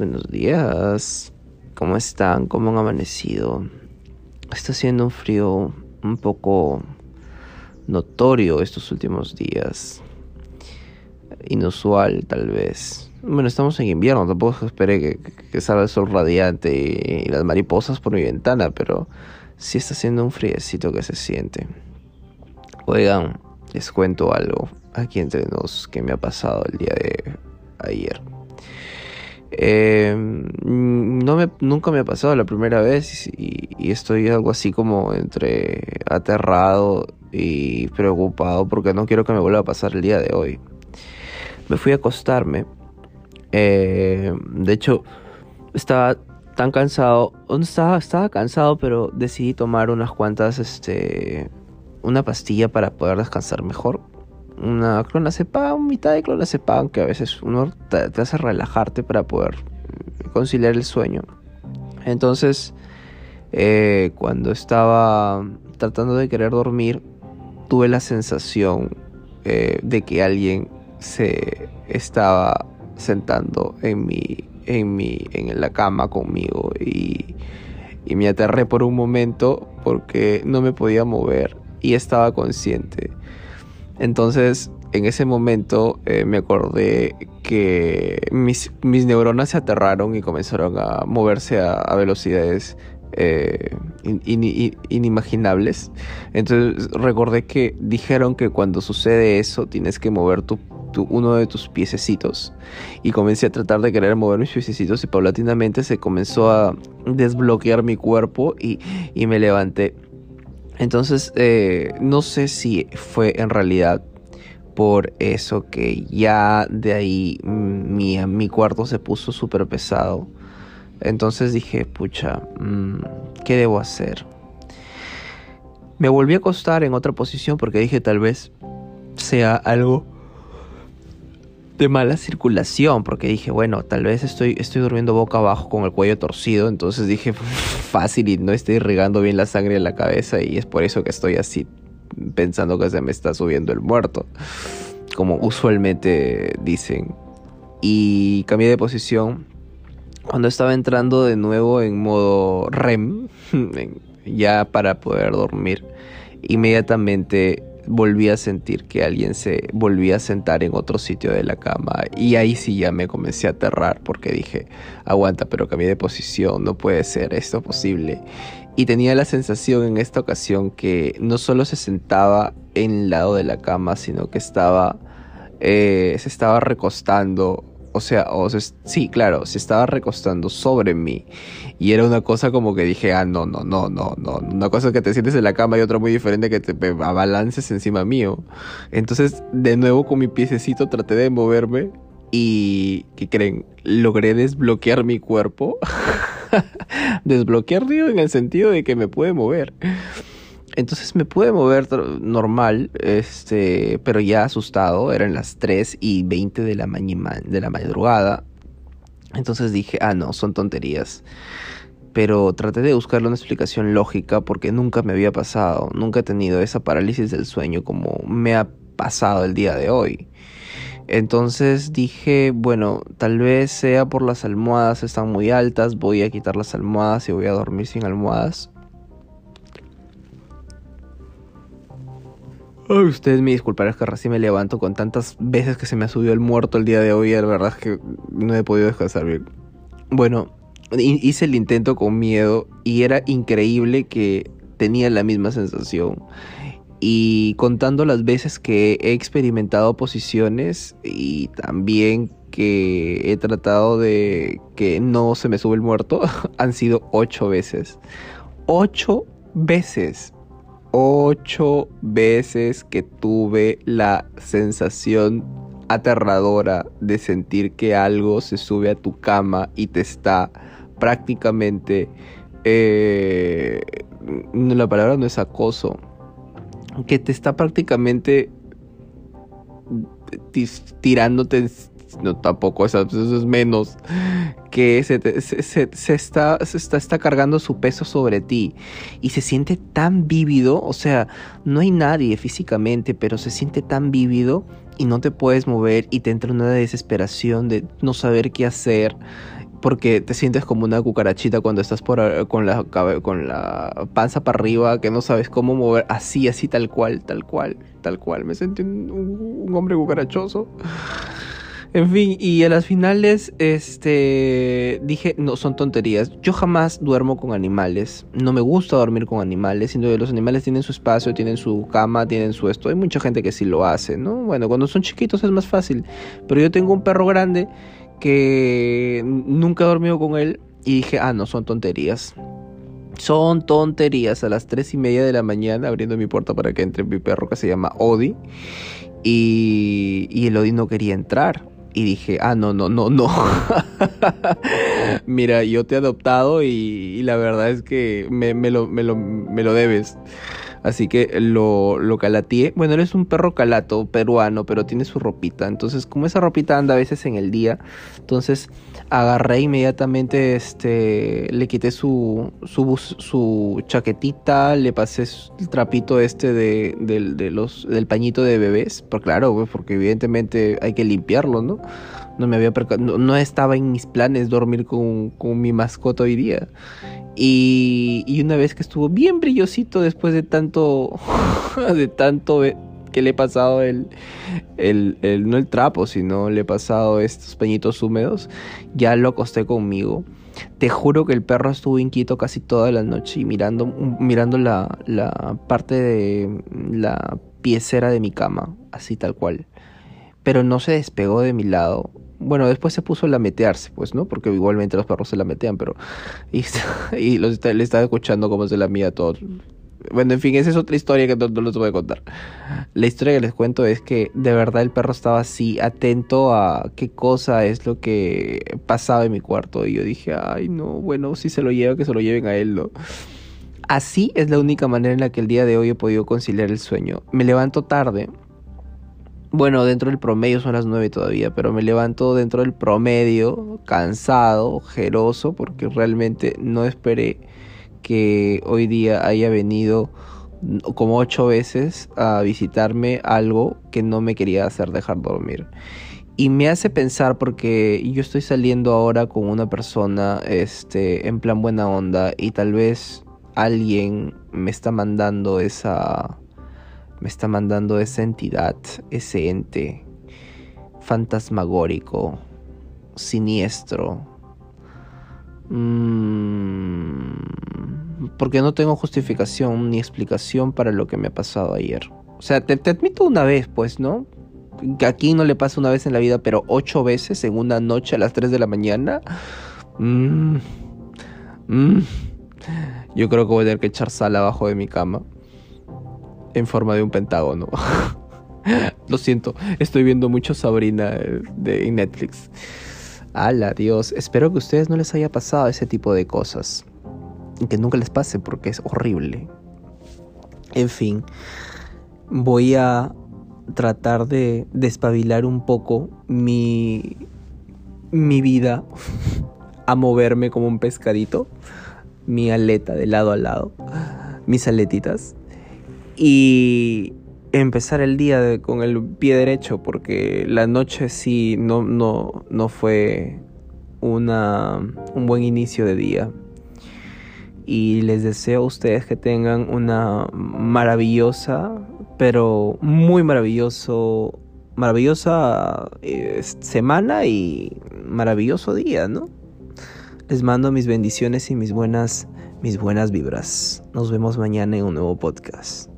buenos días. ¿Cómo están? ¿Cómo han amanecido? Está haciendo un frío un poco notorio estos últimos días. Inusual, tal vez. Bueno, estamos en invierno, tampoco esperé que, salga el sol radiante y, las mariposas por mi ventana, pero sí está haciendo un friecito que se siente. Oigan, les cuento algo aquí entre nos que me ha pasado el día de ayer. Eh, no me, nunca me ha pasado la primera vez y, estoy algo así como entre aterrado y preocupado porque no quiero que me vuelva a pasar el día de hoy. Me fui a acostarme. Eh, de hecho, estaba tan cansado. Estaba, estaba cansado, pero decidí tomar unas cuantas, este, una pastilla para poder descansar mejor una clonazepam, mitad de clonazepam, que a veces uno te, hace relajarte para poder conciliar el sueño. Entonces, eh, cuando estaba tratando de querer dormir, tuve la sensación eh, de que alguien se estaba sentando en mi, en mi, en la cama conmigo y me aterré por un momento porque no me podía mover y estaba consciente. Entonces, en ese momento eh, me acordé que mis, neuronas se aterraron y comenzaron a moverse a, velocidades eh, inimaginables. Entonces recordé que dijeron que cuando sucede eso tienes que mover tu, uno de tus piececitos. Y comencé a tratar de querer mover mis piececitos y paulatinamente se comenzó a desbloquear mi cuerpo y, y me levanté. Entonces, eh, no sé si fue en realidad por eso que ya de ahí mi, mi cuarto se puso súper pesado. Entonces dije, pucha, mm, ¿qué debo hacer? Me volví a acostar en otra posición porque dije tal vez sea algo de mala circulación, porque dije, bueno, tal vez estoy, estoy durmiendo boca abajo con el cuello torcido, entonces dije, fácil y no estoy irrigando bien la sangre en la cabeza y es por eso que estoy así pensando que se me está subiendo el muerto, como usualmente dicen. Y cambié de posición cuando estaba entrando de nuevo en modo REM, ya para poder dormir. Inmediatamente volví a sentir que alguien se volvía a sentar en otro sitio de la cama y ahí sí ya me comencé a aterrar porque dije, aguanta, pero cambié de posición, no puede ser esto posible. Y tenía la sensación en esta ocasión que no solo se sentaba en el lado de la cama, sino que estaba, eh, se estaba recostando o sea, o sí, claro, se estaba recostando sobre mí. Y era una cosa como que dije, ah, no, no, no, no, no. Una cosa que te sientes en la cama y otra muy diferente que te abalances encima mío. Entonces, de nuevo con mi piececito traté de moverme y, ¿qué creen? Logré desbloquear mi cuerpo. desbloquear, digo, en el sentido de que me puede mover. Entonces me pude mover normal, este, pero ya asustado, eran las 3 y 20 de la, de la madrugada. Entonces dije, ah, no, son tonterías. Pero traté de buscarle una explicación lógica porque nunca me había pasado, nunca he tenido esa parálisis del sueño como me ha pasado el día de hoy. Entonces dije, bueno, tal vez sea por las almohadas están muy altas, voy a quitar las almohadas y voy a dormir sin almohadas. Ay, ustedes me disculparán que recién me levanto con tantas veces que se me ha subido el muerto el día de hoy. La verdad es que no he podido descansar bien. Bueno, hice el intento con miedo y era increíble que tenía la misma sensación. Y contando las veces que he experimentado posiciones y también que he tratado de que no se me sube el muerto, han sido ocho veces. Ocho veces ocho veces que tuve la sensación aterradora de sentir que algo se sube a tu cama y te está prácticamente... Eh, la palabra no es acoso. Que te está prácticamente tirándote no tampoco eso, es menos, que se, se, está, se está, está cargando su peso sobre ti y se siente tan vívido, o sea, no hay nadie físicamente, pero se siente tan vívido y no te puedes mover y te entra una desesperación de no saber qué hacer porque te sientes como una cucarachita cuando estás por con la con la panza para arriba que no sabes cómo mover así así tal cual tal cual tal cual. Me sentí un hombre cucarachoso en fin, y a las finales, este, dije, no, son tonterías. Yo jamás duermo con animales. No me gusta dormir con animales, sino que los animales tienen su espacio, tienen su cama, tienen su esto. Hay mucha gente que sí lo hace, ¿no? Bueno, cuando son chiquitos es más fácil. Pero yo tengo un perro grande que nunca he dormido con él y dije, ah, no, son tonterías. Son tonterías a las tres y media de la mañana abriendo mi puerta para que entre mi perro que se llama Odi. Y, y el Odi no quería entrar. Y dije, ah, no, no, no, no. Mira, yo te he adoptado y, la verdad es que me, me, lo, me, lo, me lo debes. Así que lo, lo calateé. Bueno, él es un perro calato peruano, pero tiene su ropita. Entonces, como esa ropita anda a veces en el día, entonces agarré inmediatamente, este, le quité su, su, su chaquetita, le pasé el trapito este de, de, del pañito de bebés. Pero claro, pues, porque evidentemente hay que limpiarlo, ¿no? No me había no, no, estaba en mis planes dormir con, con mi mascota hoy día. Y, una vez que estuvo bien brillosito después de tanto, de tanto que le he pasado el, el, no el trapo, sino le he pasado estos pañitos húmedos, ya lo acosté conmigo. Te juro que el perro estuvo inquieto casi toda la noche y mirando, mirando la, la parte de la piecera de mi cama, así tal cual. Pero no se despegó de mi lado bueno, después se puso a lametearse, pues, ¿no? Porque igualmente los perros se lametean, pero... Y, y los, le estaba escuchando cómo se lamía todo. Bueno, en fin, esa es otra historia que no, no, les voy a contar. La historia que les cuento es que de verdad el perro estaba así, atento a qué cosa es lo que pasaba en mi cuarto. Y yo dije, ay, no, bueno, si se lo lleva, que se lo lleven a él, ¿no? Así es la única manera en la que el día de hoy he podido conciliar el sueño. Me levanto tarde, bueno, dentro del promedio son las 9 todavía, pero me levanto dentro del promedio, cansado, ojeroso, porque realmente no esperé que hoy día haya venido como ocho veces a visitarme algo que no me quería hacer dejar dormir. Y me hace pensar porque yo estoy saliendo ahora con una persona este, en plan buena onda y tal vez alguien me está mandando esa me está mandando esa entidad, ese ente fantasmagórico, siniestro. Mm, porque no tengo justificación ni explicación para lo que me ha pasado ayer. O sea, te, admito una vez, pues, ¿no? Que aquí no le pasa una vez en la vida, pero ocho veces en una noche a las 3 de la mañana. Mm, mm. Yo creo que voy a tener que echar sal abajo de mi cama en forma de un pentágono. Lo siento, estoy viendo mucho Sabrina eh, de Netflix. Ala, Dios, espero que a ustedes no les haya pasado ese tipo de cosas. Que nunca les pase porque es horrible. En fin, voy a tratar de despabilar un poco mi, mi vida a moverme como un pescadito, mi aleta de lado a lado, mis aletitas y empezar el día con el pie derecho porque la noche sí no, no, no fue una, un buen inicio de día. Y les deseo a ustedes que tengan una maravillosa, pero muy maravilloso, maravillosa eh, semana y maravilloso día, ¿no? Les mando mis bendiciones y mis buenas, mis buenas vibras. Nos vemos mañana en un nuevo podcast.